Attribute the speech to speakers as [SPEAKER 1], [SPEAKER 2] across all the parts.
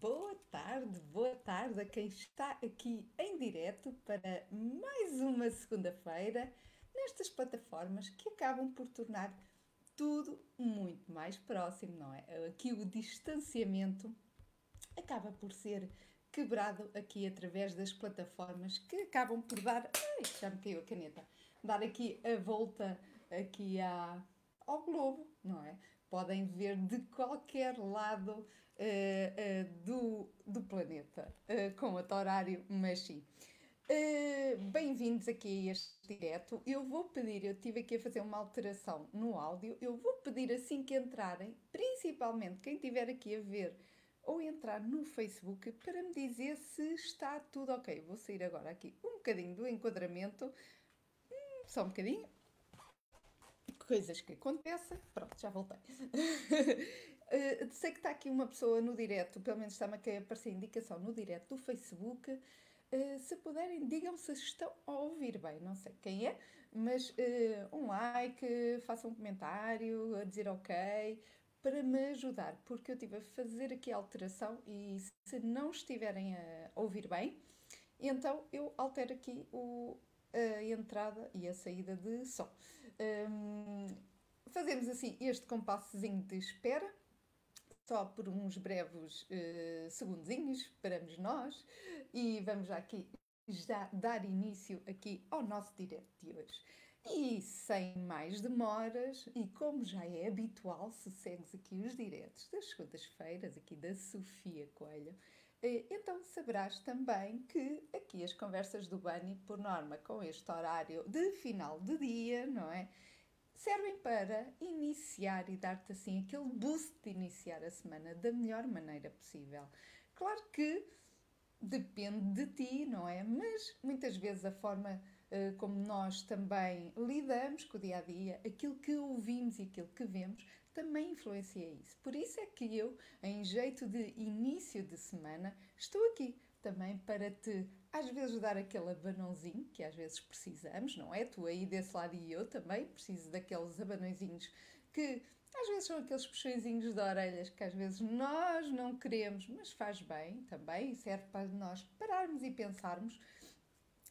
[SPEAKER 1] boa tarde, boa tarde a quem está aqui em direto para mais uma segunda-feira nestas plataformas que acabam por tornar tudo muito mais próximo, não é? Aqui o distanciamento acaba por ser quebrado aqui através das plataformas que acabam por dar, ai, já me caiu a caneta, dar aqui a volta aqui à, ao globo, não é? Podem ver de qualquer lado do, do planeta, uh, com outro horário, mas sim. Bem-vindos aqui a este direto. Eu vou pedir, eu tive aqui a fazer uma alteração no áudio, eu vou pedir assim que entrarem, principalmente quem estiver aqui a ver ou entrar no Facebook para me dizer se está tudo ok. Vou sair agora aqui um bocadinho do enquadramento, hum, só um bocadinho, coisas que acontecem. Pronto, já voltei. uh, sei que está aqui uma pessoa no direto, pelo menos está-me a aparecer indicação no direto do Facebook. Uh, se puderem, digam se estão a ouvir bem. Não sei quem é, mas uh, um like, façam um comentário, a dizer ok, para me ajudar, porque eu estive a fazer aqui a alteração e se não estiverem a ouvir bem, então eu altero aqui o, a entrada e a saída de som. Um, fazemos assim este compassozinho de espera, só por uns breves uh, segundinhos, paramos nós e vamos aqui já dar início aqui ao nosso direto de hoje. E sem mais demoras, e como já é habitual, se segues aqui os diretos das segundas-feiras, aqui da Sofia Coelho, eh, então saberás também que aqui as conversas do Bani, por norma, com este horário de final de dia, não é? Servem para iniciar e dar-te assim aquele boost de iniciar a semana da melhor maneira possível. Claro que depende de ti, não é? Mas muitas vezes a forma uh, como nós também lidamos com o dia a dia, aquilo que ouvimos e aquilo que vemos, também influencia isso. Por isso é que eu, em jeito de início de semana, estou aqui também para te, às vezes, dar aquele abanãozinho que às vezes precisamos, não é? Tu aí desse lado e eu também preciso daqueles abanãozinhos que às vezes são aqueles puxõezinhos de orelhas que às vezes nós não queremos, mas faz bem também, serve para nós pararmos e pensarmos.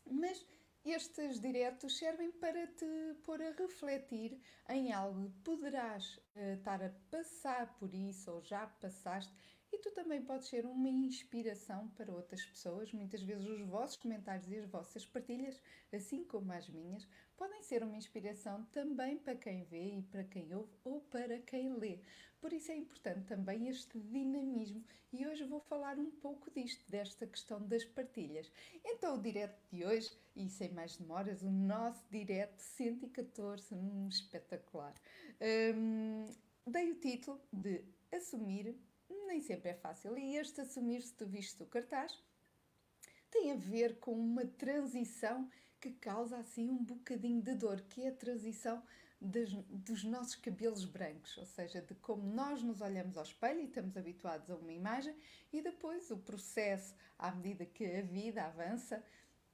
[SPEAKER 1] Mas estes diretos servem para te pôr a refletir em algo. Poderás uh, estar a passar por isso ou já passaste e tu também podes ser uma inspiração para outras pessoas. Muitas vezes os vossos comentários e as vossas partilhas, assim como as minhas, podem ser uma inspiração também para quem vê e para quem ouve ou para quem lê. Por isso é importante também este dinamismo e hoje vou falar um pouco disto, desta questão das partilhas. Então, o direto de hoje, e sem mais demoras, o nosso direto 114, um espetacular. Um, dei o título de Assumir nem sempre é fácil. E este assumir, se tu viste o cartaz, tem a ver com uma transição que causa assim um bocadinho de dor, que é a transição das, dos nossos cabelos brancos, ou seja, de como nós nos olhamos ao espelho e estamos habituados a uma imagem, e depois o processo, à medida que a vida avança,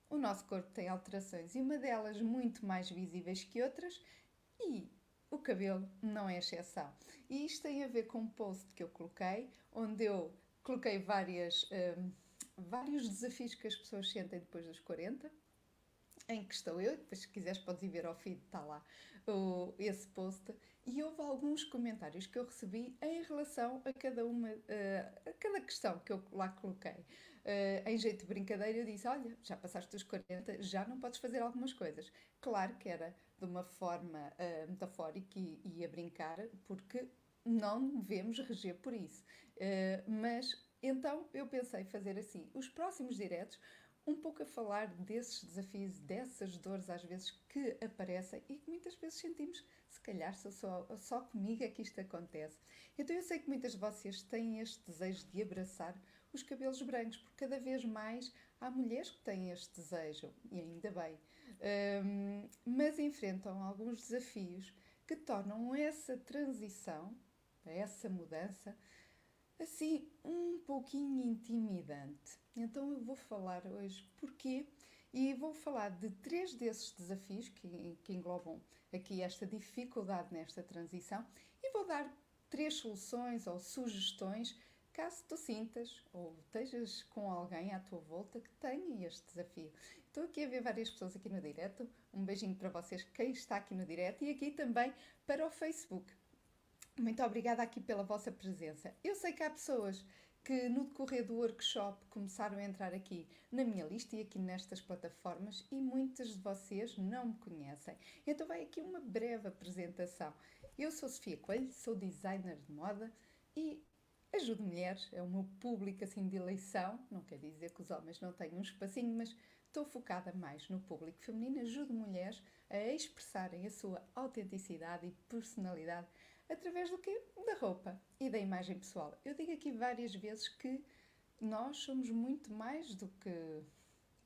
[SPEAKER 1] o nosso corpo tem alterações e uma delas muito mais visíveis que outras, e o cabelo não é exceção. E isto tem a ver com um post que eu coloquei, onde eu coloquei várias, um, vários desafios que as pessoas sentem depois dos 40, em que estou eu, depois se quiseres podes ir ver ao feed, está lá o, esse post, e houve alguns comentários que eu recebi em relação a cada uma, uh, a cada questão que eu lá coloquei. Uh, em jeito de brincadeira eu disse, olha, já passaste os 40, já não podes fazer algumas coisas. Claro que era de uma forma uh, metafórica e, e, a brincar, porque não devemos reger por isso. mas então eu pensei fazer assim, os próximos diretos um pouco a falar desses desafios, dessas dores às vezes que aparecem e que muitas vezes sentimos, se calhar só, só comigo é que isto acontece. Então eu sei que muitas de vocês têm este desejo de abraçar os cabelos brancos, porque cada vez mais há mulheres que têm este desejo, e ainda bem, um, mas enfrentam alguns desafios que tornam essa transição, essa mudança, assim um pouquinho intimidante. Então eu vou falar hoje porquê e vou falar de três desses desafios que, que englobam aqui esta dificuldade nesta transição e vou dar três soluções ou sugestões caso tu sintas ou estejas com alguém à tua volta que tenha este desafio. Estou aqui a ver várias pessoas aqui no direto. Um beijinho para vocês, quem está aqui no direto, e aqui também para o Facebook. Muito obrigada aqui pela vossa presença. Eu sei que há pessoas que no decorrer do workshop começaram a entrar aqui na minha lista e aqui nestas plataformas e muitas de vocês não me conhecem. Então vai aqui uma breve apresentação. Eu sou Sofia Coelho, sou designer de moda e ajudo mulheres, é o meu público assim de eleição, não quer dizer que os homens não tenham um espacinho, mas estou focada mais no público feminino, ajudo mulheres a expressarem a sua autenticidade e personalidade através do quê? Da roupa e da imagem pessoal. Eu digo aqui várias vezes que nós somos muito mais do que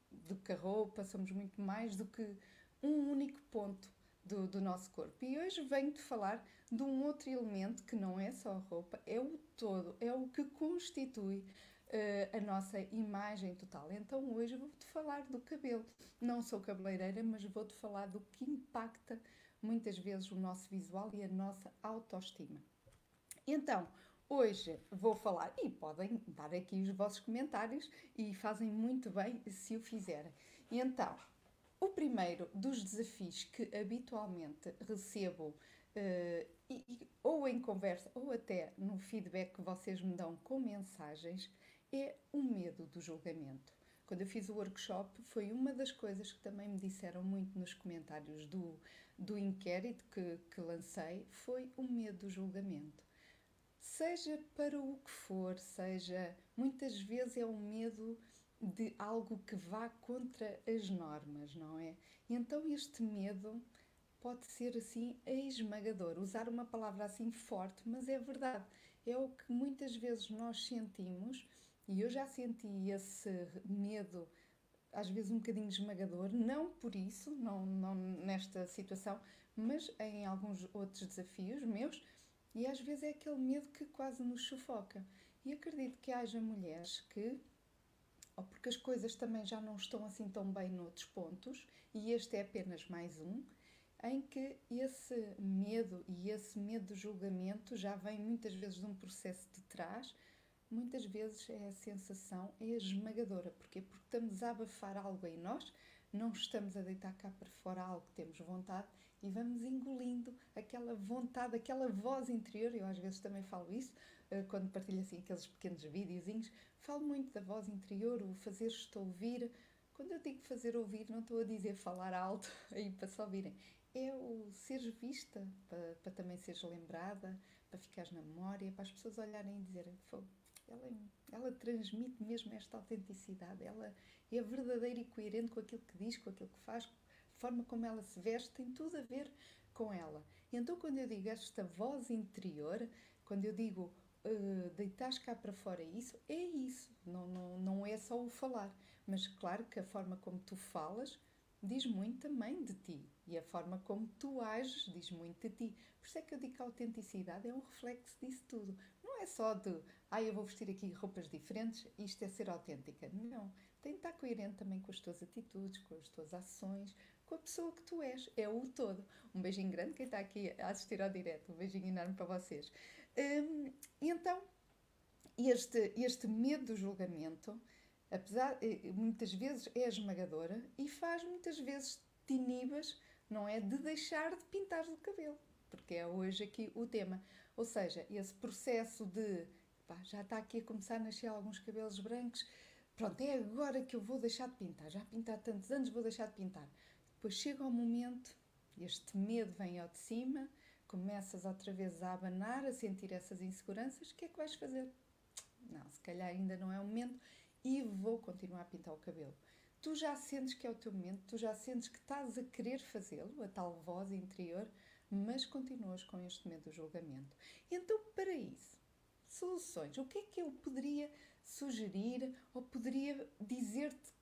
[SPEAKER 1] do que a roupa, somos muito mais do que um único ponto do, do nosso corpo. E hoje venho-te falar de um outro elemento que não é só a roupa, é o todo, é o que constitui uh, a nossa imagem total. Então hoje vou-te falar do cabelo. Não sou cabeleireira, mas vou-te falar do que impacta muitas vezes o nosso visual e a nossa autoestima. Então, hoje vou falar, e podem dar aqui os vossos comentários e fazem muito bem se o fizerem. Então, o primeiro dos desafios que habitualmente recebo Uh, e, ou em conversa ou até no feedback que vocês me dão com mensagens é o medo do julgamento. Quando eu fiz o workshop, foi uma das coisas que também me disseram muito nos comentários do, do inquérito que, que lancei, foi o medo do julgamento. Seja para o que for, seja, muitas vezes é o medo de algo que vá contra as normas, não é? E então este medo pode ser assim esmagador. Usar uma palavra assim forte, mas é verdade. É o que muitas vezes nós sentimos e eu já senti esse medo, às vezes um bocadinho esmagador, não por isso, não, não nesta situação, mas em alguns outros desafios meus, e às vezes é aquele medo que quase nos sufoca. E acredito que haja mulheres que, ou porque as coisas também já não estão assim tão bem noutros pontos, e este é apenas mais um, em que esse medo e esse medo do julgamento já vem muitas vezes de um processo de trás muitas vezes é a sensação é esmagadora. Porquê? Porque estamos a abafar algo em nós, não estamos a deitar cá para fora algo que temos vontade e vamos engolindo aquela vontade, aquela voz interior. Eu às vezes também falo isso quando partilho assim aqueles pequenos videozinhos. Falo muito da voz interior, o fazer-te ouvir. Quando eu digo fazer ouvir, não estou a dizer falar alto aí para só ouvirem. É o seres vista, para, para também seres lembrada, para ficares na memória, para as pessoas olharem e dizerem: ela, ela transmite mesmo esta autenticidade, ela é verdadeira e coerente com aquilo que diz, com aquilo que faz, a forma como ela se veste, tem tudo a ver com ela. Então, quando eu digo esta voz interior, quando eu digo uh, deitas cá para fora isso, é isso, não, não, não é só o falar, mas claro que a forma como tu falas diz muito também de ti e a forma como tu ages diz muito de ti. Por isso é que eu digo que a autenticidade é um reflexo disso tudo. Não é só de, ah, eu vou vestir aqui roupas diferentes, isto é ser autêntica. Não. Tem de estar coerente também com as tuas atitudes, com as tuas ações, com a pessoa que tu és. É o todo. Um beijinho grande quem está aqui a assistir ao direto. Um beijinho enorme para vocês. Hum, então, este, este medo do julgamento apesar eh, muitas vezes é esmagadora e faz muitas vezes te inibas, não é, de deixar de pintar o cabelo, porque é hoje aqui o tema. Ou seja, esse processo de pá, já está aqui a começar a nascer alguns cabelos brancos, pronto, é agora que eu vou deixar de pintar, já pintar tantos anos, vou deixar de pintar. Depois chega o momento, este medo vem ao de cima, começas outra vez a abanar, a sentir essas inseguranças, o que é que vais fazer? Não, se calhar ainda não é o momento e vou continuar a pintar o cabelo. Tu já sentes que é o teu momento, tu já sentes que estás a querer fazê-lo, a tal voz interior, mas continuas com este medo do julgamento. Então, para isso, soluções. O que é que eu poderia sugerir ou poderia dizer-te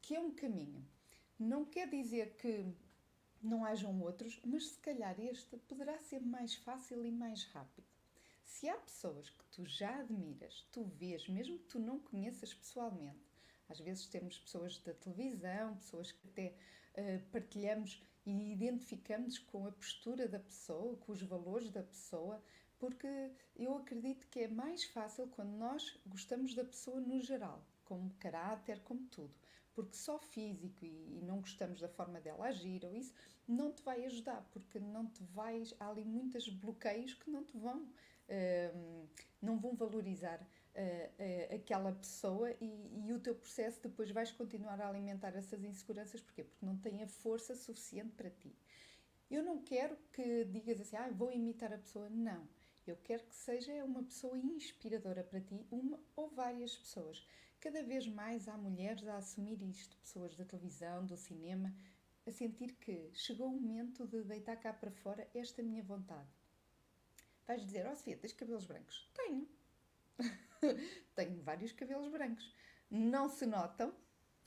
[SPEAKER 1] que é um caminho? Não quer dizer que não hajam outros, mas se calhar este poderá ser mais fácil e mais rápido. Se há pessoas que tu já admiras, tu vês, mesmo que tu não conheças pessoalmente, às vezes temos pessoas da televisão, pessoas que até uh, partilhamos e identificamos com a postura da pessoa, com os valores da pessoa, porque eu acredito que é mais fácil quando nós gostamos da pessoa no geral, como caráter, como tudo. Porque só físico e, e não gostamos da forma dela agir ou isso, não te vai ajudar, porque não te vais. Há ali muitos bloqueios que não te vão, uh, não vão valorizar uh, uh, aquela pessoa e, e, o teu processo depois vais continuar a alimentar essas inseguranças. Porquê? Porque não tem a força suficiente para ti. Eu não quero que digas assim, ah, vou imitar a pessoa. Não. Eu quero que seja uma pessoa inspiradora para ti, uma ou várias pessoas. Cada vez mais há mulheres a assumir isto, pessoas da televisão, do cinema, a sentir que chegou o momento de deitar cá para fora esta minha vontade. Vais dizer, ó oh, Sofia, tens cabelos brancos? Tenho. Tenho vários cabelos brancos. Não se notam.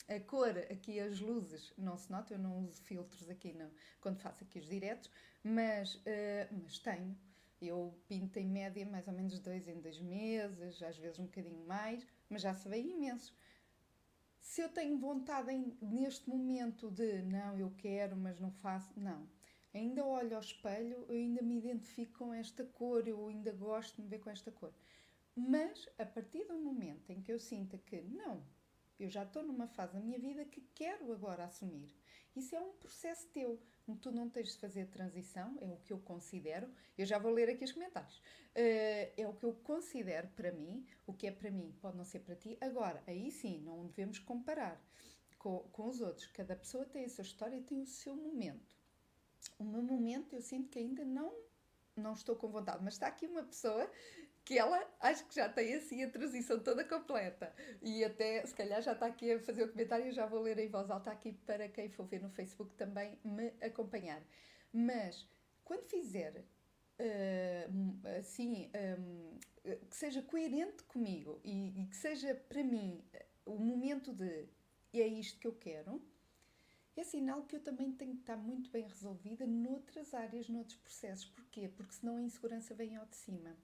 [SPEAKER 1] A cor, aqui as luzes, não se notam. Eu não uso filtros aqui não, quando faço aqui os diretos, mas, uh, mas tenho. Eu pinto em média mais ou menos dois em dois meses, às vezes um bocadinho mais, mas já se vê imenso. Se eu tenho vontade em, neste momento de não, eu quero, mas não faço, não. Ainda olho ao espelho, eu ainda me identifico com esta cor, eu ainda gosto de me ver com esta cor. Mas a partir do momento em que eu sinta que não, eu já estou numa fase da minha vida que quero agora assumir. Isso é um processo teu. Tu não tens de fazer transição, é o que eu considero. Eu já vou ler aqui os comentários. Uh, é o que eu considero para mim. O que é para mim pode não ser para ti. Agora, aí sim, não devemos comparar com, com os outros. Cada pessoa tem a sua história e tem o seu momento. O meu momento eu sinto que ainda não, não estou com vontade, mas está aqui uma pessoa que ela acho que já tem assim a transição toda completa. E até, se calhar, já está aqui a fazer o comentário, já vou ler em voz alta aqui para quem for ver no Facebook também me acompanhar. Mas, quando fizer uh, assim, um, que seja coerente comigo e, e que seja para mim o momento de é isto que eu quero, é sinal que eu também tenho que estar muito bem resolvida noutras áreas, noutros processos. Porquê? Porque senão a insegurança vem ao de cima.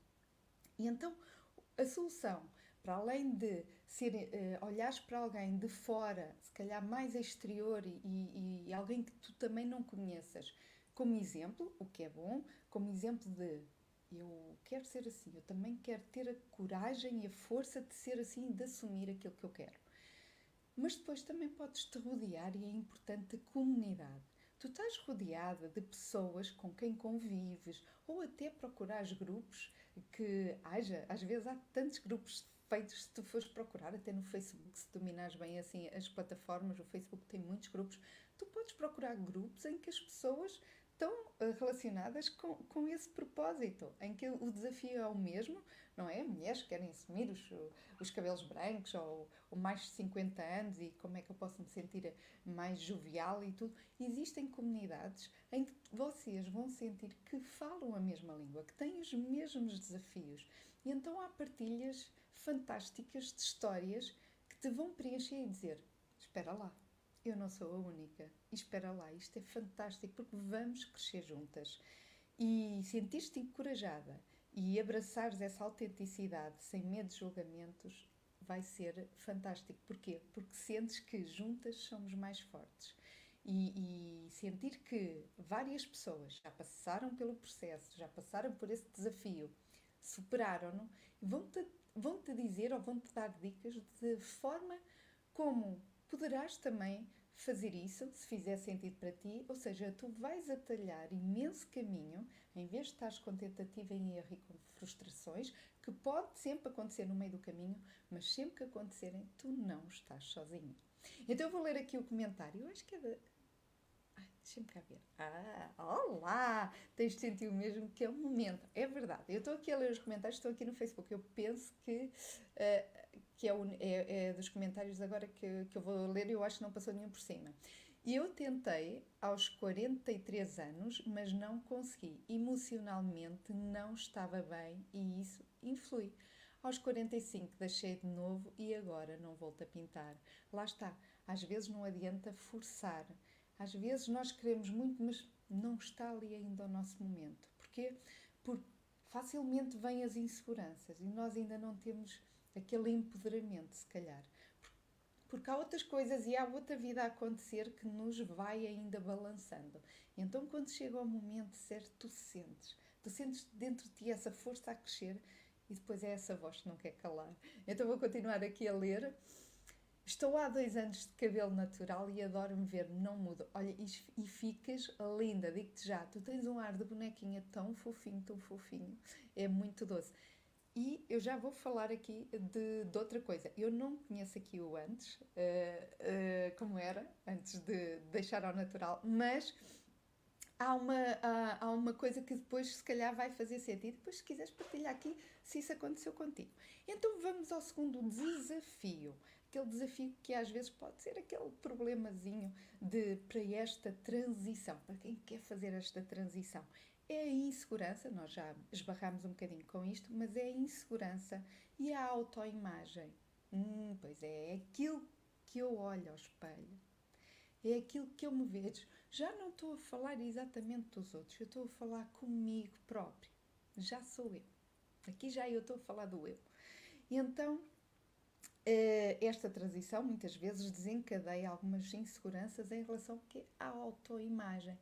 [SPEAKER 1] E então a solução, para além de ser, uh, olhares para alguém de fora, se calhar mais exterior e, e, alguém que tu também não conheças, como exemplo, o que é bom, como exemplo de eu quero ser assim, eu também quero ter a coragem e a força de ser assim, de assumir aquilo que eu quero. Mas depois também podes te rodear, e é importante, a comunidade. Tu estás rodeada de pessoas com quem convives, ou até procurares grupos que haja, às vezes há tantos grupos feitos se tu fores procurar até no Facebook, se dominares bem assim as plataformas, o Facebook tem muitos grupos, tu podes procurar grupos em que as pessoas estão eh, relacionadas com, com esse propósito, em que o desafio é o mesmo, não é? Mulheres que querem assumir os, os cabelos brancos ou, ou mais de 50 anos e como é que eu posso me sentir mais jovial e tudo. Existem comunidades em que vocês vão sentir que falam a mesma língua, que têm os mesmos desafios. E então há partilhas fantásticas de histórias que te vão preencher e dizer: espera lá, eu não sou a única. E espera lá, isto é fantástico porque vamos crescer juntas. E sentir-te encorajada e abraçares essa autenticidade sem medo de julgamentos vai ser fantástico. Porquê? Porque sentes que juntas somos mais fortes. E, e, sentir que várias pessoas já passaram pelo processo, já passaram por esse desafio, superaram-no, vão-te vão -te dizer ou vão-te dar dicas de forma como poderás também fazer isso se fizer sentido para ti, ou seja, tu vais atalhar imenso caminho em vez de estás com tentativa em erro e com frustrações, que pode sempre acontecer no meio do caminho, mas sempre que acontecerem, tu não estás sozinho. Então eu vou ler aqui o comentário, eu acho que é da. Ai, deixa-me cá ver. Ah, olá! Tens de sentir o mesmo que é o momento. É verdade. Eu estou aqui a ler os comentários, estou aqui no Facebook. Eu penso que uh, que é, o, é, é, dos comentários agora que, que eu vou ler e eu acho que não passou nenhum por cima. Eu tentei aos 43 anos, mas não consegui. Emocionalmente não estava bem e isso influi. Aos 45 deixei de novo e agora não volto a pintar. Lá está. Às vezes não adianta forçar. Às vezes nós queremos muito, mas não está ali ainda o nosso momento. Porquê? Porque facilmente vêm as inseguranças e nós ainda não temos aquele empoderamento, se calhar. Porque há outras coisas e há outra vida a acontecer que nos vai ainda balançando. Então, quando chega o momento certo, tu sentes, Tu sentes dentro de ti essa força a crescer e depois é essa voz que não quer calar. Então vou continuar aqui a ler. Estou há dois anos de cabelo natural e adoro me ver, não mudo. Olha, e, e ficas linda, digo-te já. Tu tens um ar de bonequinha tão fofinho, tão fofinho. É muito doce. E eu já vou falar aqui de, de outra coisa. Eu não conheço aqui o antes, uh, uh, como era, antes de deixar ao natural, mas há uma, há, há uma coisa que depois se calhar vai fazer sentido. Depois, se quiseres partilhar aqui, se isso aconteceu contigo. Então vamos ao segundo desafio. Aquele desafio que às vezes pode ser aquele problemazinho de para esta transição, para quem quer fazer esta transição. É a insegurança, nós já esbarramos um bocadinho com isto, mas é a insegurança e a autoimagem. Hum, pois é, é aquilo que eu olho ao espelho, é aquilo que eu me vejo. Já não estou a falar exatamente dos outros, eu estou a falar comigo próprio. Já sou eu. Aqui já eu estou a falar do eu. E então, eh, esta transição muitas vezes desencadeia algumas inseguranças em relação à autoimagem.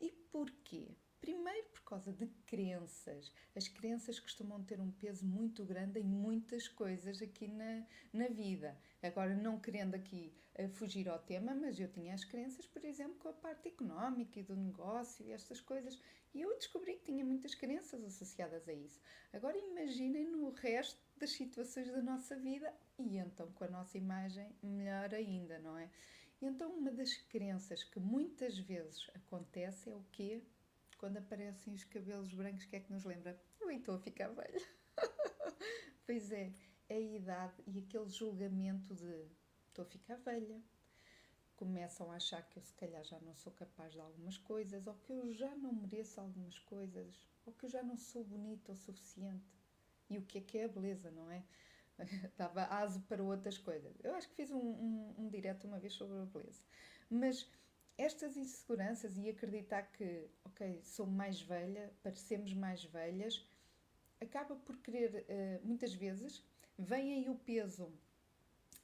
[SPEAKER 1] E porquê? Primeiro, por causa de crenças. As crenças costumam ter um peso muito grande em muitas coisas aqui na, na vida. Agora, não querendo aqui uh, fugir ao tema, mas eu tinha as crenças, por exemplo, com a parte económica e do negócio e estas coisas. E eu descobri que tinha muitas crenças associadas a isso. Agora, imaginem no resto das situações da nossa vida e então com a nossa imagem, melhor ainda, não é? Então, uma das crenças que muitas vezes acontece é o quê? Quando aparecem os cabelos brancos, o que é que nos lembra? Eu estou a ficar velha. pois é, é a idade e aquele julgamento de estou a ficar velha. Começam a achar que eu se calhar já não sou capaz de algumas coisas, ou que eu já não mereço algumas coisas, ou que eu já não sou bonita o suficiente. E o que é que é a beleza, não é? Dava aso para outras coisas. Eu acho que fiz um, um, um direto uma vez sobre a beleza. Mas estas inseguranças e acreditar que, ok, sou mais velha, parecemos mais velhas, acaba por querer, uh, muitas vezes, vem aí o peso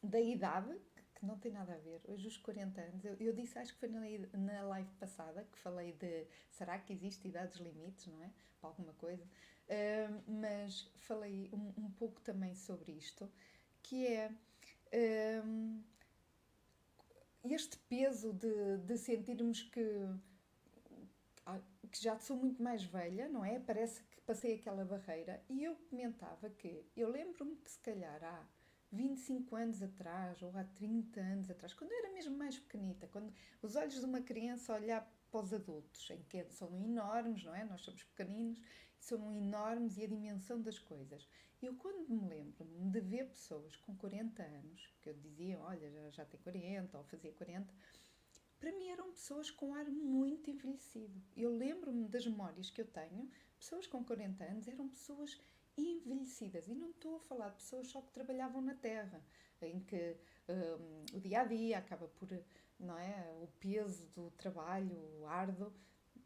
[SPEAKER 1] da idade, que não tem nada a ver. Hoje, os 40 anos, eu, eu disse, acho que foi na, live passada, que falei de será que existe idades limites, não é? Para alguma coisa. Uh, mas falei um, um, pouco também sobre isto, que é. Uh, este peso de, de sentirmos que, que já sou muito mais velha, não é? Parece que passei aquela barreira. E eu comentava que eu lembro-me que se calhar há 25 anos atrás ou há 30 anos atrás, quando eu era mesmo mais pequenita, quando os olhos de uma criança olhar para os adultos, em que são enormes, não é? Nós somos pequeninos, são enormes e a dimensão das coisas. Eu, quando me lembro de ver pessoas com 40 anos, que eu dizia, olha, já, já tem 40 ou fazia 40, para mim eram pessoas com ar muito envelhecido. Eu lembro-me das memórias que eu tenho, pessoas com 40 anos eram pessoas envelhecidas. E não estou a falar de pessoas só que trabalhavam na terra, em que um, o dia a dia acaba por, não é, o peso do trabalho, o árduo,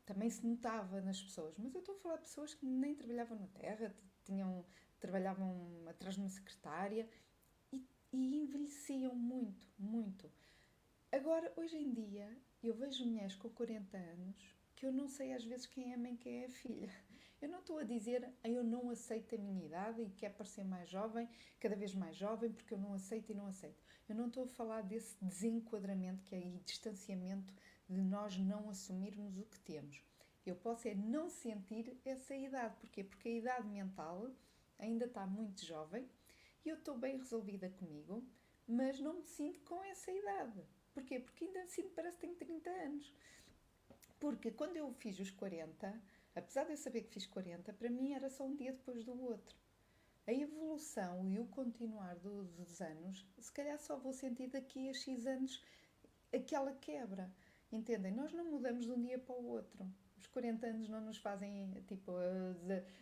[SPEAKER 1] também se notava nas pessoas. Mas eu estou a falar de pessoas que nem trabalhavam na terra, tinham trabalhavam atrás de uma secretária e, e envelheciam muito, muito. Agora, hoje em dia, eu vejo mulheres com 40 anos que eu não sei às vezes quem é a mãe, quem é a filha. Eu não estou a dizer eu não aceito a minha idade e quero parecer mais jovem, cada vez mais jovem, porque eu não aceito e não aceito. Eu não estou a falar desse desenquadramento que é aí, distanciamento de nós não assumirmos o que temos. Eu posso é não sentir essa idade. Porquê? Porque a idade mental ainda está muito jovem e eu estou bem resolvida comigo, mas não me sinto com essa idade. Porquê? Porque ainda sinto, parece que tenho 30 anos. Porque quando eu fiz os 40, apesar de eu saber que fiz 40, para mim era só um dia depois do outro. A evolução e o continuar dos anos, se calhar só vou sentir daqui a X anos aquela quebra. Entendem? Nós não mudamos de um dia para o outro os 40 anos não nos fazem tipo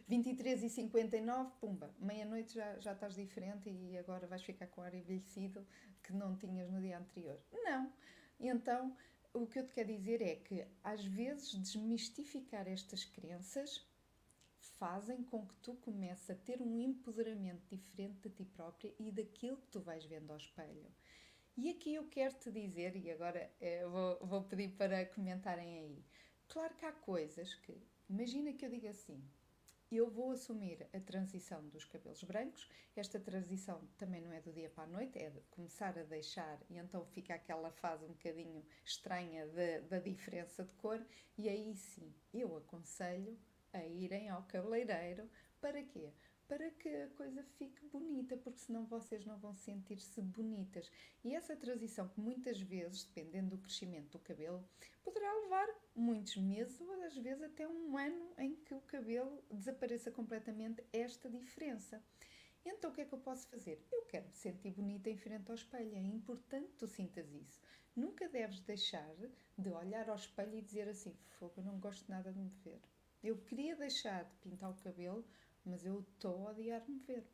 [SPEAKER 1] 23 e 59, pumba, meia-noite já, já estás diferente e agora vais ficar com ar envelhecido que não tinhas no dia anterior. Não. Então, o que eu te quero dizer é que às vezes desmistificar estas crenças fazem com que tu comeces a ter um empoderamento diferente de ti própria e daquilo que tu vais vendo ao espelho. E aqui eu quero te dizer, e agora eh, vou, vou pedir para comentarem aí, Claro que há coisas que. Imagina que eu diga assim: eu vou assumir a transição dos cabelos brancos. Esta transição também não é do dia para a noite, é começar a deixar e então fica aquela fase um bocadinho estranha da diferença de cor. E aí sim, eu aconselho a irem ao cabeleireiro. Para quê? Para que a coisa fique bonita, porque senão vocês não vão sentir-se bonitas. E essa transição, que muitas vezes, dependendo do crescimento do cabelo, poderá levar muitos meses ou às vezes até um ano em que o cabelo desapareça completamente esta diferença. Então o que é que eu posso fazer? Eu quero me sentir bonita em frente ao espelho. É importante que tu sintas isso. Nunca deves deixar de olhar ao espelho e dizer assim: Fogo, eu não gosto nada de me ver. Eu queria deixar de pintar o cabelo, mas eu estou a odiar-me ver.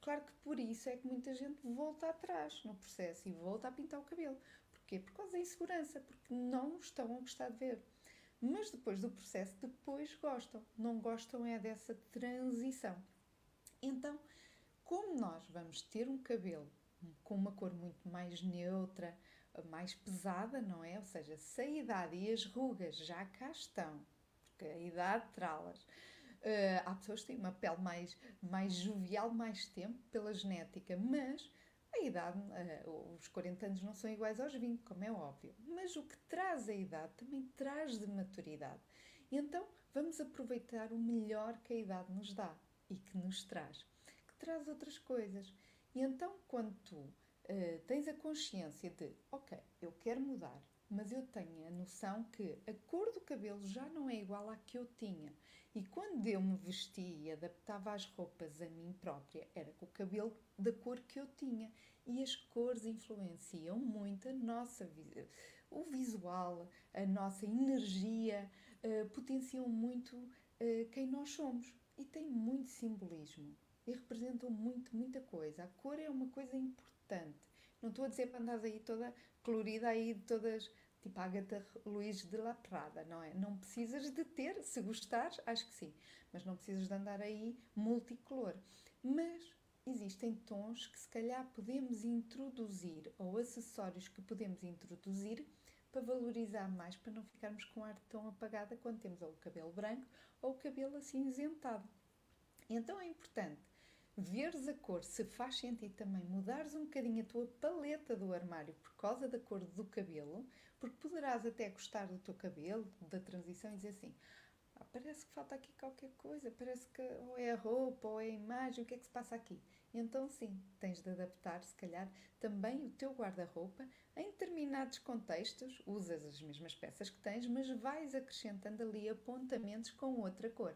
[SPEAKER 1] Claro que por isso é que muita gente volta atrás no processo e volta a pintar o cabelo. Porquê? Por causa da insegurança, porque não estão a gostar de ver. Mas depois do processo, depois gostam. Não gostam é dessa transição. Então, como nós vamos ter um cabelo com uma cor muito mais neutra, mais pesada, não é? Ou seja, se a idade e as rugas já cá estão, porque a idade trá-las, Uh, há pessoas que têm uma pele mais, mais jovial mais tempo pela genética, mas a idade, uh, os 40 anos não são iguais aos 20, como é óbvio. Mas o que traz a idade também traz de maturidade. Então vamos aproveitar o melhor que a idade nos dá e que nos traz, que traz outras coisas. E então, quando tu uh, tens a consciência de, ok, eu quero mudar, mas eu tenho a noção que a cor do cabelo já não é igual à que eu tinha e quando eu me vestia e adaptava as roupas a mim própria, era com o cabelo da cor que eu tinha. E as cores influenciam muito a nossa o visual, a nossa energia, uh, potenciam muito uh, quem nós somos. E tem muito simbolismo. E representam muito, muita coisa. A cor é uma coisa importante. Não estou a dizer para andar aí toda colorida aí, todas tipo a Agatha Luís de La Prada, não é? Não precisas de ter, se gostares, acho que sim, mas não precisas de andar aí multicolor. Mas existem tons que se calhar podemos introduzir ou acessórios que podemos introduzir para valorizar mais, para não ficarmos com ar tão apagada quando temos ou o cabelo branco ou o cabelo acinzentado. Então é importante veres a cor, se faz sentido também mudares um bocadinho a tua paleta do armário por causa da cor do cabelo, porque poderás até gostar do teu cabelo, da transição, e dizer assim: ah, parece que falta aqui qualquer coisa, parece que ou é a roupa ou é a imagem, o que é que se passa aqui? Então, sim, tens de adaptar, se calhar, também o teu guarda-roupa em determinados contextos. Usas as mesmas peças que tens, mas vais acrescentando ali apontamentos com outra cor.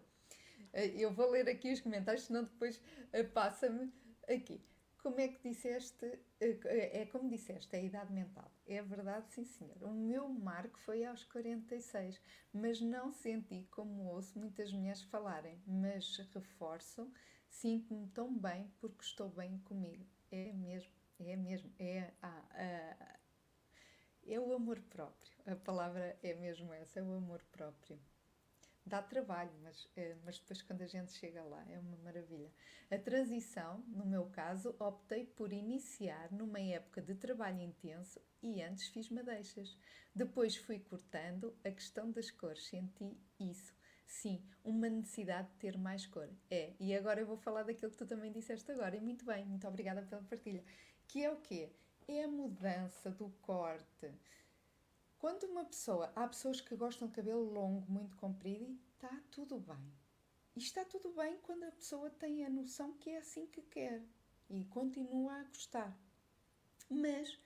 [SPEAKER 1] Eh, eu vou ler aqui os comentários, senão depois eh, passa-me aqui. Como é que disseste? Eh, é como disseste, é a idade mental. É verdade, sim, senhor. O meu marco foi aos 46, mas não senti como ouço muitas mulheres falarem. Mas reforço, sinto-me tão bem porque estou bem comigo. É mesmo, é mesmo. É, ah, ah, é o amor próprio. A palavra é mesmo essa, é o amor próprio dá trabalho, mas, eh, mas depois quando a gente chega lá é uma maravilha. A transição, no meu caso, optei por iniciar numa época de trabalho intenso e antes fiz madeixas. Depois fui cortando a questão das cores, senti isso. Sim, uma necessidade de ter mais cor. É, e agora eu vou falar daquilo que tu também disseste agora. E muito bem, muito obrigada pela partilha. Que é o quê? É a mudança do corte quando uma pessoa, há pessoas que gostam de cabelo longo, muito comprido e está tudo bem. E está tudo bem quando a pessoa tem a noção que é assim que quer e continua a gostar. Mas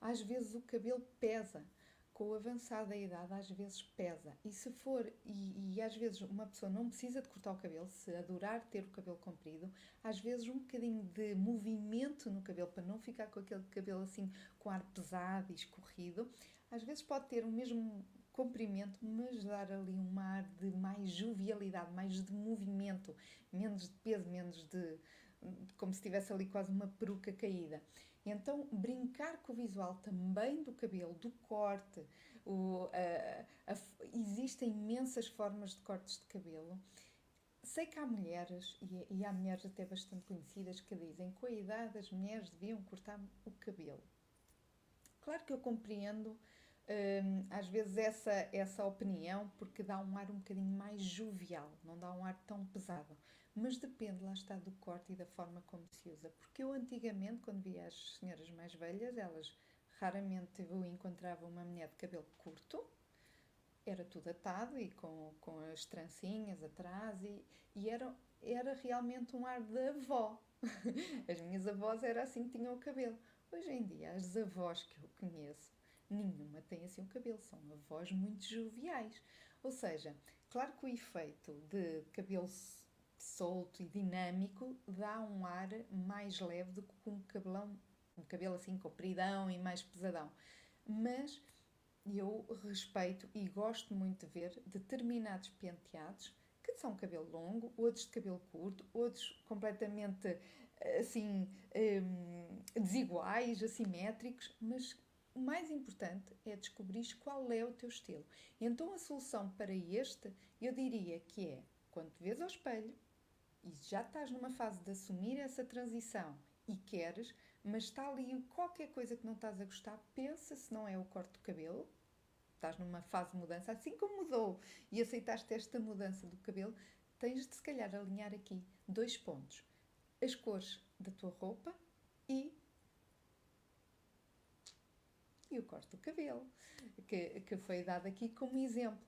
[SPEAKER 1] às vezes o cabelo pesa. Com o avançar da idade, às vezes pesa. E se for, e, e, às vezes uma pessoa não precisa de cortar o cabelo, se adorar ter o cabelo comprido, às vezes um bocadinho de movimento no cabelo para não ficar com aquele cabelo assim com ar pesado e escorrido, às vezes pode ter o mesmo comprimento, mas dar ali um ar de mais jovialidade, mais de movimento, menos de peso, menos de. como se tivesse ali quase uma peruca caída. Então, brincar com o visual também do cabelo, do corte. O, a, a, existem imensas formas de cortes de cabelo. Sei que há mulheres, e, e há mulheres até bastante conhecidas, que dizem que com a idade as mulheres deviam cortar o cabelo. Claro que eu compreendo hum, às vezes essa, essa opinião porque dá um ar um bocadinho mais jovial, não dá um ar tão pesado. Mas depende, lá está, do corte e da forma como se usa. Porque eu antigamente, quando via as senhoras mais velhas, elas raramente eu encontrava uma mulher de cabelo curto, era tudo atado e com, com as trancinhas atrás e, e era, era realmente um ar de avó. As minhas avós era assim que tinham o cabelo. Hoje em dia, as avós que eu conheço, nenhuma tem assim o cabelo, são avós muito joviais. Ou seja, claro que o efeito de cabelo solto e dinâmico dá um ar mais leve do que um cabelão, um cabelo assim compridão e mais pesadão. Mas eu respeito e gosto muito de ver determinados penteados que são cabelo longo, outros de cabelo curto, outros completamente assim um, desiguais, assimétricos, mas o mais importante é descobrir qual é o teu estilo. Então a solução para este, eu diria que é quando te vês ao espelho e já estás numa fase de assumir essa transição e queres, mas está ali qualquer coisa que não estás a gostar, pensa se não é o corte do cabelo, estás numa fase de mudança, assim como mudou e aceitaste esta mudança do cabelo, tens de se calhar alinhar aqui dois pontos: as cores da tua roupa e e o corte do cabelo, que, que foi dado aqui como exemplo.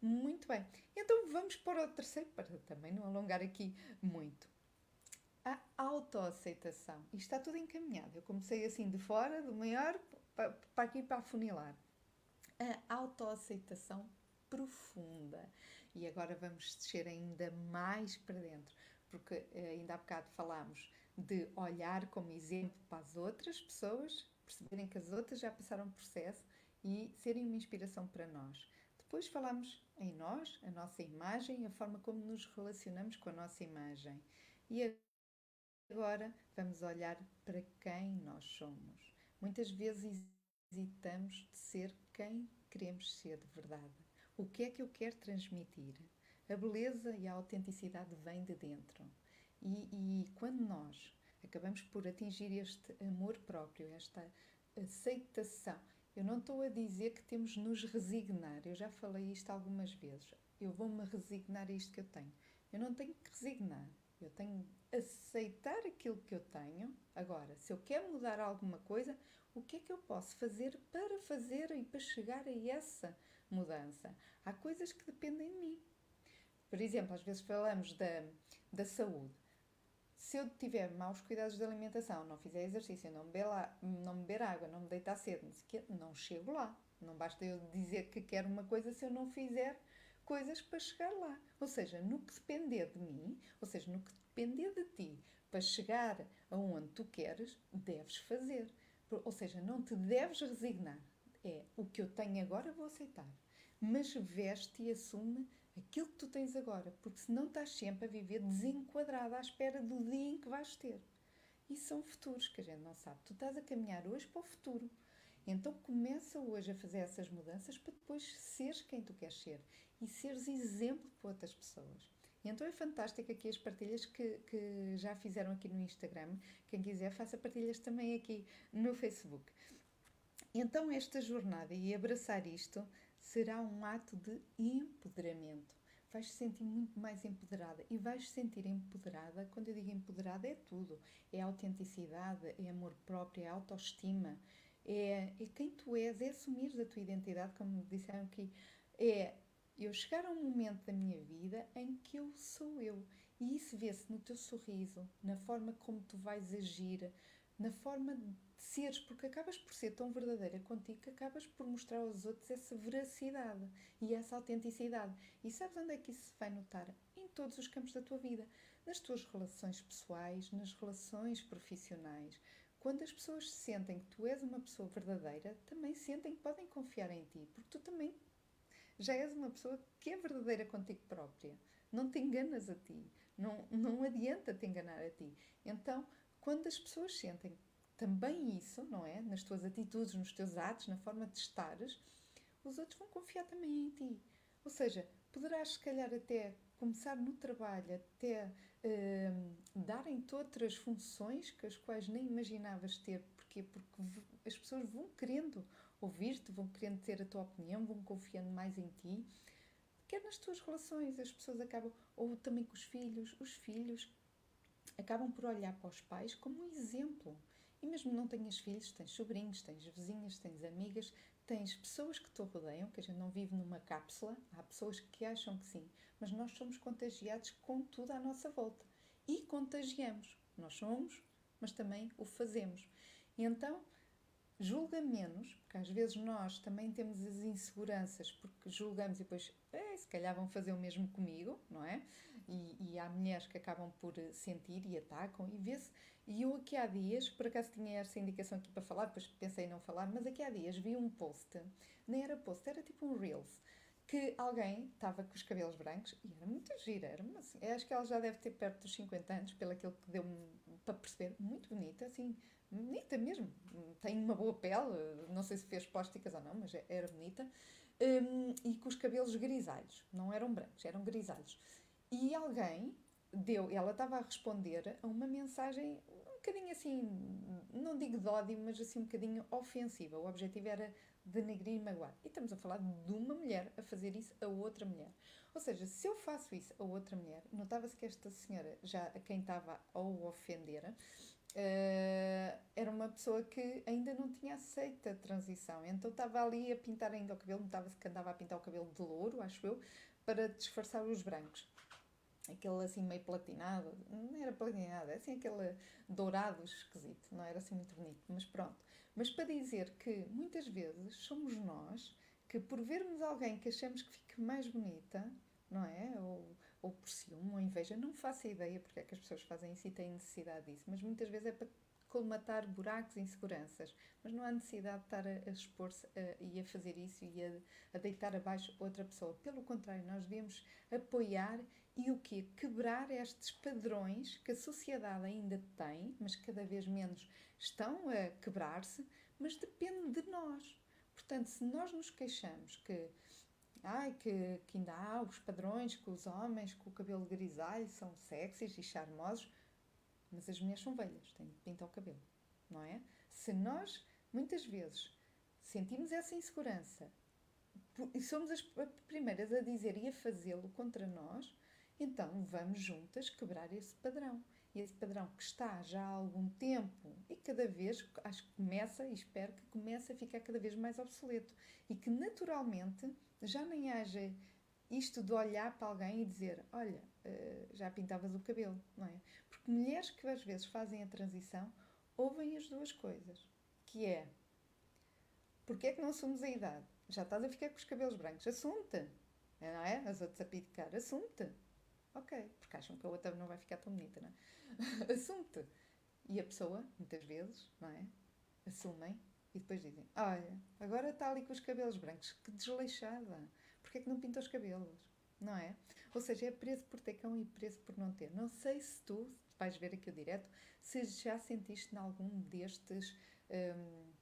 [SPEAKER 1] Muito bem, então vamos para o terceiro, para também não alongar aqui muito. A autoaceitação. Isto está tudo encaminhado. Eu comecei assim de fora, do maior, para, aqui para afunilar a autoaceitação profunda. E agora vamos descer ainda mais para dentro, porque eh, ainda há bocado falámos de olhar como exemplo para as outras pessoas, perceberem que as outras já passaram processo e serem uma inspiração para nós. Depois falamos em nós, a nossa imagem, a forma como nos relacionamos com a nossa imagem. E agora vamos olhar para quem nós somos. Muitas vezes hesitamos de ser quem queremos ser de verdade. O que é que eu quero transmitir? A beleza e a autenticidade vêm de dentro. E, e quando nós acabamos por atingir este amor próprio, esta aceitação, eu não estou a dizer que temos de nos resignar, eu já falei isto algumas vezes. Eu vou-me resignar a isto que eu tenho. Eu não tenho que resignar, eu tenho que aceitar aquilo que eu tenho. Agora, se eu quero mudar alguma coisa, o que é que eu posso fazer para fazer e para chegar a essa mudança? Há coisas que dependem de mim. Por exemplo, às vezes falamos da, da saúde. Se eu tiver maus cuidados de alimentação, não fizer exercício, não beber, lá, não beber água, não me deitar cedo, não chego lá. Não basta eu dizer que quero uma coisa se eu não fizer coisas para chegar lá. Ou seja, no que depender de mim, ou seja, no que depender de ti para chegar aonde tu queres, deves fazer. Ou seja, não te deves resignar. É o que eu tenho agora, vou aceitar. Mas veste e assume aquilo que tu tens agora, porque senão estás sempre a viver desenquadrada à espera do dia em que vais ter. E são futuros que a gente não sabe. Tu estás a caminhar hoje para o futuro. Então começa hoje a fazer essas mudanças para depois seres quem tu queres ser e seres exemplo para outras pessoas. Então é fantástico aqui as partilhas que, que já fizeram aqui no Instagram. Quem quiser, faça partilhas também aqui no Facebook. Então, esta jornada e abraçar isto será um ato de empoderamento. Vais te sentir muito mais empoderada e vais te sentir empoderada. Quando eu digo empoderada, é tudo: é autenticidade, é amor próprio, é autoestima, é, é quem tu és, é assumir a tua identidade, como disseram aqui, é eu chegar a um momento da minha vida em que eu sou eu. E isso vê-se no teu sorriso, na forma como tu vais agir, na forma seres, porque acabas por ser tão verdadeira contigo que acabas por mostrar aos outros essa veracidade e essa autenticidade. E sabes onde é que isso se vai notar? Em todos os campos da tua vida, nas tuas relações pessoais, nas relações profissionais. Quando as pessoas sentem que tu és uma pessoa verdadeira, também sentem que podem confiar em ti, porque tu também já és uma pessoa que é verdadeira contigo própria. Não te enganas a ti. Não, não adianta te enganar a ti. Então, quando as pessoas sentem também isso, não é? Nas tuas atitudes, nos teus atos, na forma de estares, os outros vão confiar também em ti. Ou seja, poderás, se calhar, até começar no trabalho, até uh, darem-te outras funções que as quais nem imaginavas ter. Porquê? Porque as pessoas vão querendo ouvir-te, vão querendo ter a tua opinião, vão confiando mais em ti. Quer nas tuas relações, as pessoas acabam, ou também com os filhos, os filhos acabam por olhar para os pais como um exemplo. E mesmo não tenhas filhos, tens sobrinhos, tens vizinhas, tens amigas, tens pessoas que te rodeiam, que a gente não vive numa cápsula, há pessoas que acham que sim, mas nós somos contagiados com tudo à nossa volta. E contagiamos. Nós somos, mas também o fazemos. E então, julga menos, porque às vezes nós também temos as inseguranças, porque julgamos e depois, é, se calhar vão fazer o mesmo comigo, não é? E, e há mulheres que acabam por sentir e atacam e vê-se. E eu aqui há dias, por acaso tinha essa indicação aqui para falar, depois pensei em não falar, mas aqui há dias vi um post, nem era post, era tipo um Reels, que alguém estava com os cabelos brancos e era muito gira, era uma, assim, acho que ela já deve ter perto dos 50 anos, pelo aquilo que deu-me para perceber, muito bonita, assim, bonita mesmo, tem uma boa pele, não sei se fez plásticas ou não, mas é, era bonita, um, e com os cabelos grisalhos, não eram brancos, eram grisalhos. E alguém deu, ela estava a responder a uma mensagem um bocadinho assim, não digo de ódio, mas assim um bocadinho ofensiva. O objetivo era denegrir e magoar. E estamos a falar de uma mulher a fazer isso a outra mulher. Ou seja, se eu faço isso a outra mulher, notava-se que esta senhora, já a quem estava a ofender, uh, era uma pessoa que ainda não tinha aceito a transição. Então estava ali a pintar ainda o cabelo, notava-se que andava a pintar o cabelo de louro, acho eu, para disfarçar os brancos aquele assim meio platinado, não era platinado, é assim aquele dourado esquisito, não era assim muito bonito, mas pronto. Mas para dizer que muitas vezes somos nós que por vermos alguém que achamos que fique mais bonita, não é? Ou, ou por ciúme ou inveja, não faço ideia porque é que as pessoas fazem isso e têm necessidade disso, mas muitas vezes é para colmatar buracos e inseguranças, mas não há necessidade de estar a, a expor-se e a fazer isso e a, a, deitar abaixo outra pessoa. Pelo contrário, nós devemos apoiar e o quê? Quebrar estes padrões que a sociedade ainda tem, mas cada vez menos estão a quebrar-se, mas depende de nós. Portanto, se nós nos queixamos que ai, que, que ainda há os padrões que os homens com o cabelo grisalho são sexys e charmosos, mas as mulheres são velhas, têm de pintar o cabelo, não é? Se nós, muitas vezes, sentimos essa insegurança e somos as primeiras a dizer e a fazê-lo contra nós, então vamos juntas quebrar esse padrão. E esse padrão que está já há algum tempo e cada vez, acho que começa e espero que comece a ficar cada vez mais obsoleto. E que naturalmente já nem haja isto de olhar para alguém e dizer: Olha, eh, já pintavas o cabelo, não é? Porque mulheres que às vezes fazem a transição ouvem as duas coisas, que é porque é que não assumos a idade? Já estás a ficar com os cabelos brancos, assume-te, não é? As outras a picar, assume-te. Ok, porque acham que a outra não vai ficar tão bonita, não é? Assume-te. E a pessoa, muitas vezes, não é? Assumem e depois dizem: Olha, agora está ali com os cabelos brancos, que desleixada. Porquê é que não pinta os cabelos? Não é? Ou seja, é preso por ter cão e preso por não ter. Não sei se tu, vais ver aqui o direto, se já sentiste em algum destes. Hum,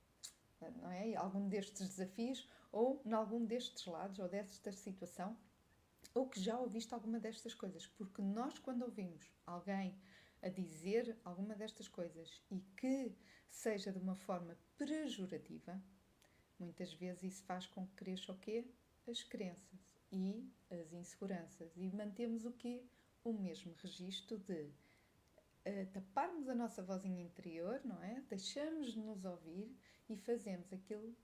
[SPEAKER 1] não é? Algum destes desafios ou em algum destes lados ou desta situação ou que já ouviste alguma destas coisas, porque nós, quando ouvimos alguém a dizer alguma destas coisas e que seja de uma forma pejorativa, muitas vezes isso faz com que cresça o quê? As crenças e as inseguranças. E mantemos o quê? O mesmo registro de uh, taparmos a nossa vozinha interior, não é? Deixamos de nos ouvir e fazemos aquilo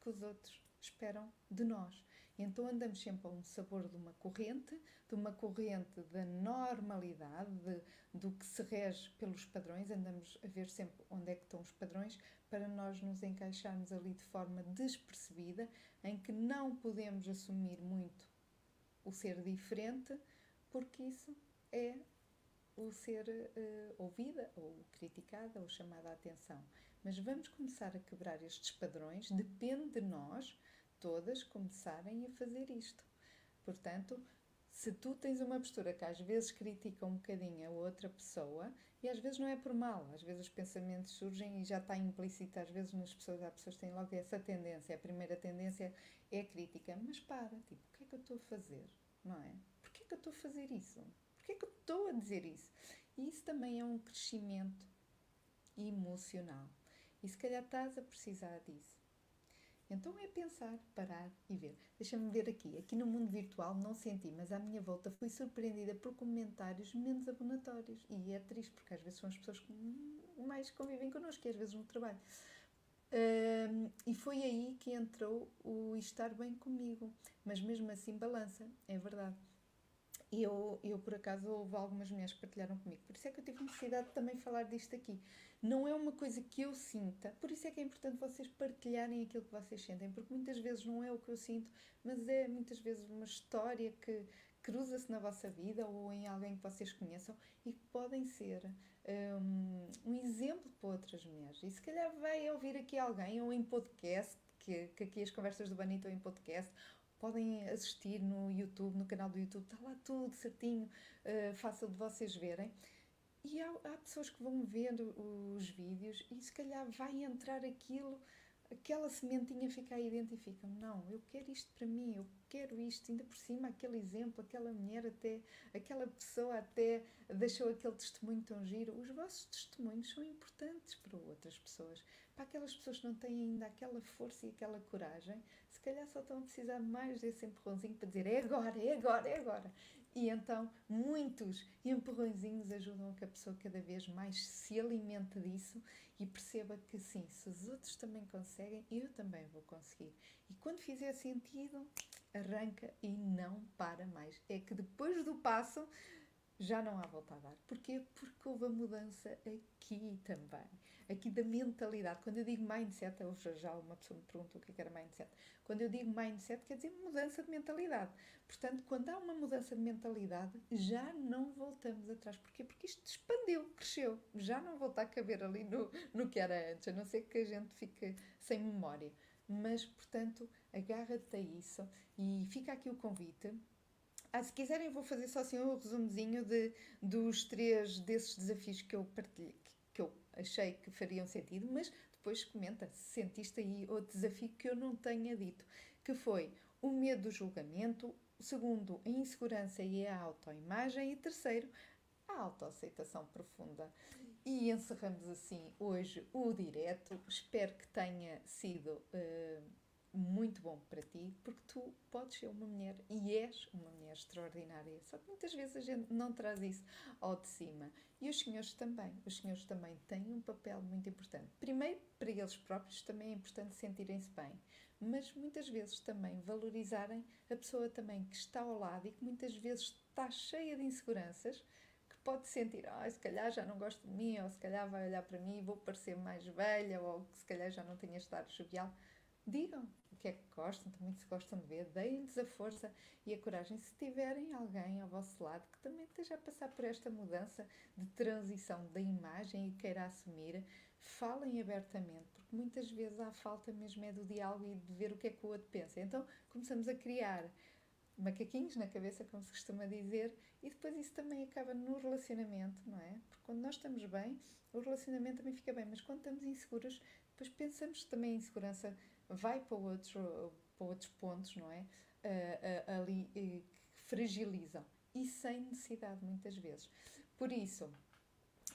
[SPEAKER 1] que os outros esperam de nós. Então andamos sempre a um sabor de uma corrente, de uma corrente da normalidade, de, do que se rege pelos padrões, andamos a ver sempre onde é que estão os padrões para nós nos encaixarmos ali de forma despercebida, em que não podemos assumir muito o ser diferente, porque isso é o ser uh, ouvida ou criticada ou chamada a atenção. Mas vamos começar a quebrar estes padrões, depende de nós todas começarem a fazer isto. Portanto, se tu tens uma postura que às vezes critica um bocadinho a outra pessoa, e às vezes não é por mal, às vezes os pensamentos surgem e já está implícito, às vezes nas pessoas, há pessoas que têm logo essa tendência, a primeira tendência é a crítica, mas para, tipo, o que é que eu estou a fazer, não é? Porquê é que eu estou a fazer isso? Porquê é que eu estou a dizer isso? E isso também é um crescimento emocional. E se calhar estás a precisar disso. Então é pensar, parar e ver. Deixa-me ver aqui. Aqui no mundo virtual não senti, mas à minha volta fui surpreendida por comentários menos abonatórios. E é triste, porque às vezes são as pessoas que mais convivem connosco, e às vezes no trabalho. Um, e foi aí que entrou o estar bem comigo. Mas mesmo assim balança, é verdade. E eu, eu, por acaso, houve algumas mulheres que partilharam comigo. Por isso é que eu tive necessidade de também falar disto aqui. Não é uma coisa que eu sinta, por isso é que é importante vocês partilharem aquilo que vocês sentem, porque muitas vezes não é o que eu sinto, mas é muitas vezes uma história que cruza-se na vossa vida ou em alguém que vocês conheçam e que podem ser um, um exemplo para outras mulheres. E se calhar vai ouvir aqui alguém ou em podcast, que, que aqui as conversas do Banito em podcast, podem assistir no YouTube, no canal do YouTube, está lá tudo certinho, uh, fácil de vocês verem. E há, há, pessoas que vão ver os vídeos e se calhar vai entrar aquilo, aquela sementinha fica aí dentro e ficam, não, eu quero isto para mim, eu quero isto, ainda por cima aquele exemplo, aquela mulher até, aquela pessoa até deixou aquele testemunho tão giro. Os vossos testemunhos são importantes para outras pessoas. Para aquelas pessoas que não têm ainda aquela força e aquela coragem, calhar só estão a precisar mais desse empurrãozinho para dizer é agora, é agora, é agora. E então, muitos empurrõezinhos ajudam a que a pessoa cada vez mais se alimente disso e perceba que sim, se os outros também conseguem, eu também vou conseguir. E quando fizer sentido, arranca e não para mais. É que depois do passo já não há volta a dar. Porquê? Porque houve a mudança aqui também. Aqui da mentalidade. Quando eu digo mindset, hoje já uma pessoa me perguntou o é que era mindset. Quando eu digo mindset, quer dizer mudança de mentalidade. Portanto, quando há uma mudança de mentalidade, já não voltamos atrás. Porquê? Porque isto expandiu, cresceu. Já não volta a caber ali no, no que era antes, a não ser que a gente fique sem memória. Mas, portanto, agarra-te a isso e fica aqui o convite ah, se quiserem, vou fazer só assim um resumozinho de, dos três desses desafios que eu partilhei, que eu achei que fariam sentido, mas depois comenta se sentiste aí outro desafio que eu não tenha dito, que foi o medo do julgamento, segundo, a insegurança e a autoimagem, e terceiro, a autoaceitação profunda. E encerramos assim hoje o direto. Espero que tenha sido. Uh, muito bom para ti, porque tu podes ser uma mulher e és uma mulher extraordinária. Só que muitas vezes a gente não traz isso ao de cima. E os senhores também. Os senhores também têm um papel muito importante. Primeiro, para eles próprios também é importante sentirem-se bem, mas muitas vezes também valorizarem a pessoa também que está ao lado e que muitas vezes está cheia de inseguranças que pode sentir, ah, se calhar já não gosta de mim, ou se calhar vai olhar para mim e vou parecer mais velha, ou se calhar já não tenho este ar jovial. Digam, que é que gostam, também se gostam de ver, deem-lhes a força e a coragem se tiverem alguém ao vosso lado que também esteja a passar por esta mudança de transição da imagem e queira assumir, falem abertamente, porque muitas vezes há falta mesmo é do diálogo e de ver o que é que o outro pensa. Então começamos a criar macaquinhos na cabeça, como se costuma dizer, e depois isso também acaba no relacionamento, não é? Porque quando nós estamos bem, o relacionamento também fica bem, mas quando estamos inseguros, depois pensamos também em insegurança vai para outros, para outros pontos, não é? Uh, uh, ali uh, que fragilizam e sem necessidade muitas vezes. Por isso,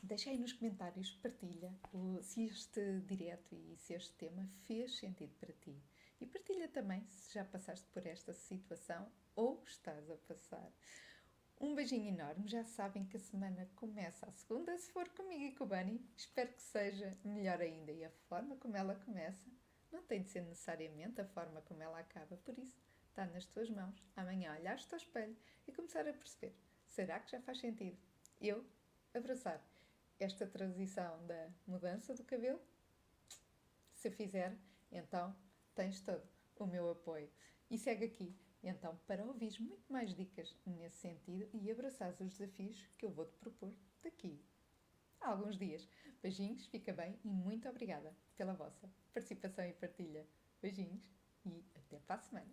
[SPEAKER 1] deixa aí nos comentários, partilha o, se este direto e se este tema fez sentido para ti. E partilha também se já passaste por esta situação ou estás a passar. Um beijinho enorme. Já sabem que a semana começa a segunda, se for comigo e com o Bunny. Espero que seja melhor ainda. E a forma como ela começa não tem de ser necessariamente a forma como ela acaba, por isso está nas tuas mãos. Amanhã olhar-te ao espelho e começar a perceber: será que já faz sentido eu abraçar esta transição da mudança do cabelo? Se fizer, então tens todo o meu apoio. E segue aqui, então, para ouvir muito mais dicas nesse sentido e abraçar os desafios que eu vou-te propor daqui a alguns dias. Beijinhos, fica bem e muito obrigada pela vossa participação e partilha. Beijinhos e até para a semana.